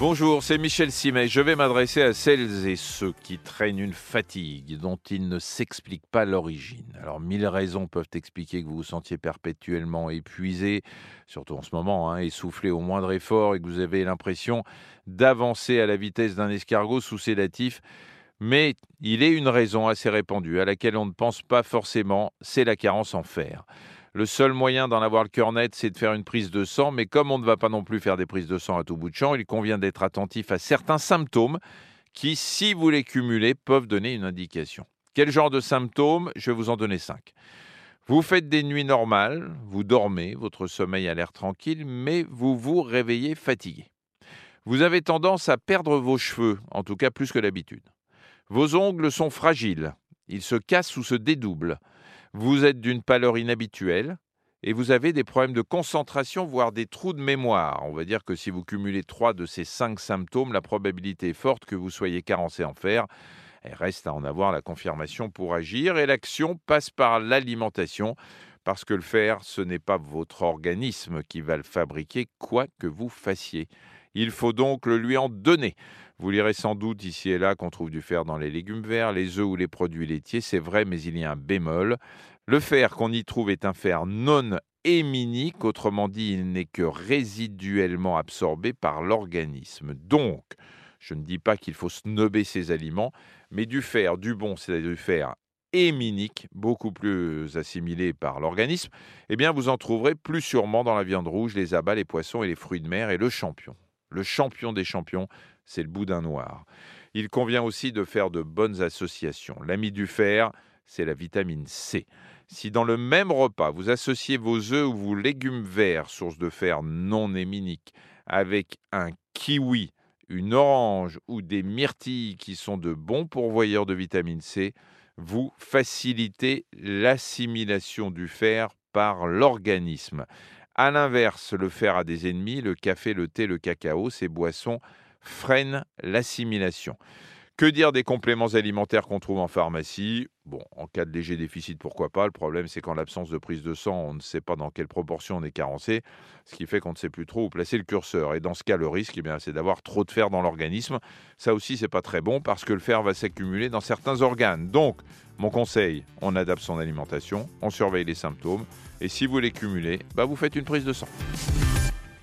Bonjour, c'est Michel Simet. Je vais m'adresser à celles et ceux qui traînent une fatigue dont ils ne s'expliquent pas l'origine. Alors, mille raisons peuvent expliquer que vous vous sentiez perpétuellement épuisé, surtout en ce moment, hein, essoufflé au moindre effort et que vous avez l'impression d'avancer à la vitesse d'un escargot sous sédatif. Mais il est une raison assez répandue à laquelle on ne pense pas forcément, c'est la carence en fer. Le seul moyen d'en avoir le cœur net, c'est de faire une prise de sang, mais comme on ne va pas non plus faire des prises de sang à tout bout de champ, il convient d'être attentif à certains symptômes qui, si vous les cumulez, peuvent donner une indication. Quel genre de symptômes? Je vais vous en donner cinq. Vous faites des nuits normales, vous dormez, votre sommeil a l'air tranquille, mais vous vous réveillez fatigué. Vous avez tendance à perdre vos cheveux, en tout cas plus que d'habitude. Vos ongles sont fragiles, ils se cassent ou se dédoublent. Vous êtes d'une pâleur inhabituelle et vous avez des problèmes de concentration, voire des trous de mémoire. On va dire que si vous cumulez trois de ces cinq symptômes, la probabilité est forte que vous soyez carencé en fer. Il reste à en avoir la confirmation pour agir et l'action passe par l'alimentation parce que le fer, ce n'est pas votre organisme qui va le fabriquer, quoi que vous fassiez. Il faut donc le lui en donner. Vous lirez sans doute ici et là qu'on trouve du fer dans les légumes verts, les œufs ou les produits laitiers, c'est vrai, mais il y a un bémol. Le fer qu'on y trouve est un fer non héminique, autrement dit, il n'est que résiduellement absorbé par l'organisme. Donc, je ne dis pas qu'il faut snobber ces aliments, mais du fer, du bon, c'est-à-dire du fer héminique, beaucoup plus assimilé par l'organisme, eh bien vous en trouverez plus sûrement dans la viande rouge, les abats, les poissons et les fruits de mer et le champion. Le champion des champions, c'est le boudin noir. Il convient aussi de faire de bonnes associations. L'ami du fer, c'est la vitamine C. Si dans le même repas, vous associez vos œufs ou vos légumes verts, source de fer non héminique, avec un kiwi, une orange ou des myrtilles qui sont de bons pourvoyeurs de vitamine C, vous facilitez l'assimilation du fer par l'organisme. A l'inverse, le fer a des ennemis, le café, le thé, le cacao, ces boissons freinent l'assimilation. Que dire des compléments alimentaires qu'on trouve en pharmacie? Bon, en cas de léger déficit, pourquoi pas. Le problème, c'est qu'en l'absence de prise de sang, on ne sait pas dans quelle proportion on est carencé, ce qui fait qu'on ne sait plus trop où placer le curseur. Et dans ce cas, le risque, eh bien, c'est d'avoir trop de fer dans l'organisme. Ça aussi, c'est pas très bon parce que le fer va s'accumuler dans certains organes. Donc, mon conseil, on adapte son alimentation, on surveille les symptômes, et si vous les cumulez, bah, vous faites une prise de sang.